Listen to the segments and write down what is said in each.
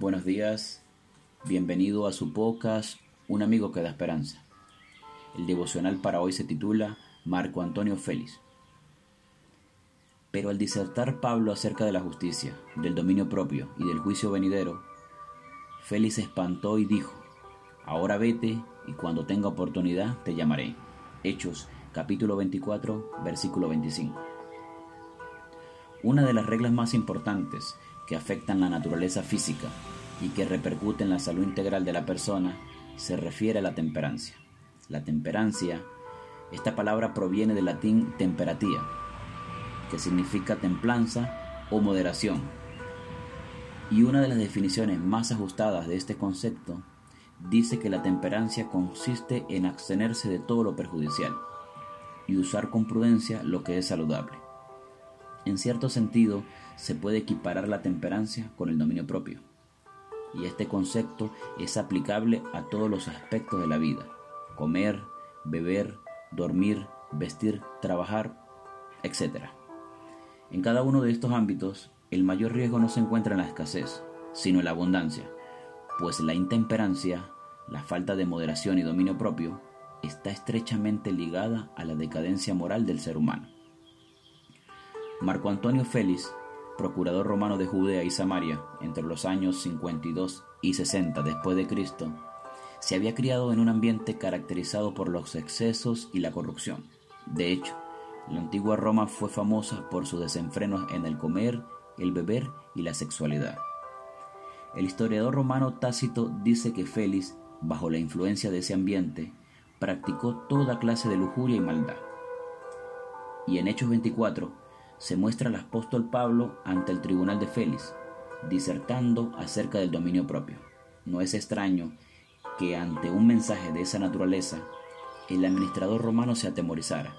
Buenos días, bienvenido a su podcast Un amigo que da esperanza. El devocional para hoy se titula Marco Antonio Félix. Pero al disertar Pablo acerca de la justicia, del dominio propio y del juicio venidero, Félix se espantó y dijo, Ahora vete y cuando tenga oportunidad te llamaré. Hechos capítulo 24, versículo 25. Una de las reglas más importantes que afectan la naturaleza física y que repercute en la salud integral de la persona se refiere a la temperancia. La temperancia, esta palabra proviene del latín temperatia, que significa templanza o moderación. Y una de las definiciones más ajustadas de este concepto dice que la temperancia consiste en abstenerse de todo lo perjudicial y usar con prudencia lo que es saludable. En cierto sentido, se puede equiparar la temperancia con el dominio propio. Y este concepto es aplicable a todos los aspectos de la vida. Comer, beber, dormir, vestir, trabajar, etc. En cada uno de estos ámbitos, el mayor riesgo no se encuentra en la escasez, sino en la abundancia, pues la intemperancia, la falta de moderación y dominio propio, está estrechamente ligada a la decadencia moral del ser humano. Marco Antonio Félix, procurador romano de Judea y Samaria entre los años 52 y 60 después de Cristo, se había criado en un ambiente caracterizado por los excesos y la corrupción. De hecho, la antigua Roma fue famosa por sus desenfrenos en el comer, el beber y la sexualidad. El historiador romano Tácito dice que Félix, bajo la influencia de ese ambiente, practicó toda clase de lujuria y maldad. Y en Hechos 24 se muestra al apóstol Pablo ante el tribunal de Félix, disertando acerca del dominio propio. No es extraño que ante un mensaje de esa naturaleza, el administrador romano se atemorizara.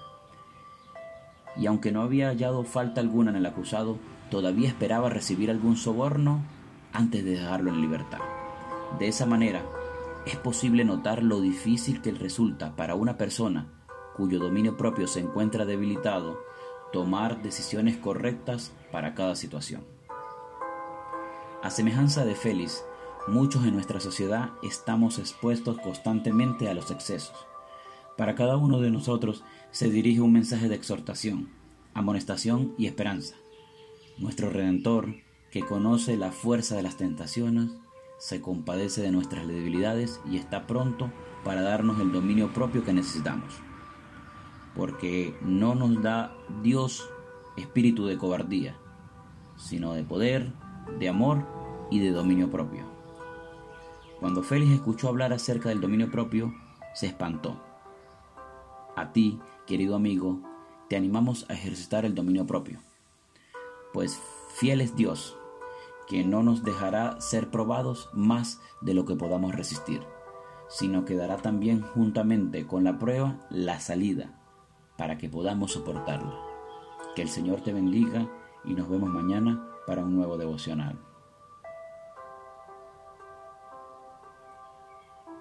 Y aunque no había hallado falta alguna en el acusado, todavía esperaba recibir algún soborno antes de dejarlo en libertad. De esa manera, es posible notar lo difícil que resulta para una persona cuyo dominio propio se encuentra debilitado tomar decisiones correctas para cada situación. A semejanza de Félix, muchos en nuestra sociedad estamos expuestos constantemente a los excesos. Para cada uno de nosotros se dirige un mensaje de exhortación, amonestación y esperanza. Nuestro Redentor, que conoce la fuerza de las tentaciones, se compadece de nuestras debilidades y está pronto para darnos el dominio propio que necesitamos porque no nos da Dios espíritu de cobardía, sino de poder, de amor y de dominio propio. Cuando Félix escuchó hablar acerca del dominio propio, se espantó. A ti, querido amigo, te animamos a ejercitar el dominio propio, pues fiel es Dios, que no nos dejará ser probados más de lo que podamos resistir, sino que dará también juntamente con la prueba la salida para que podamos soportarlo. Que el Señor te bendiga y nos vemos mañana para un nuevo devocional.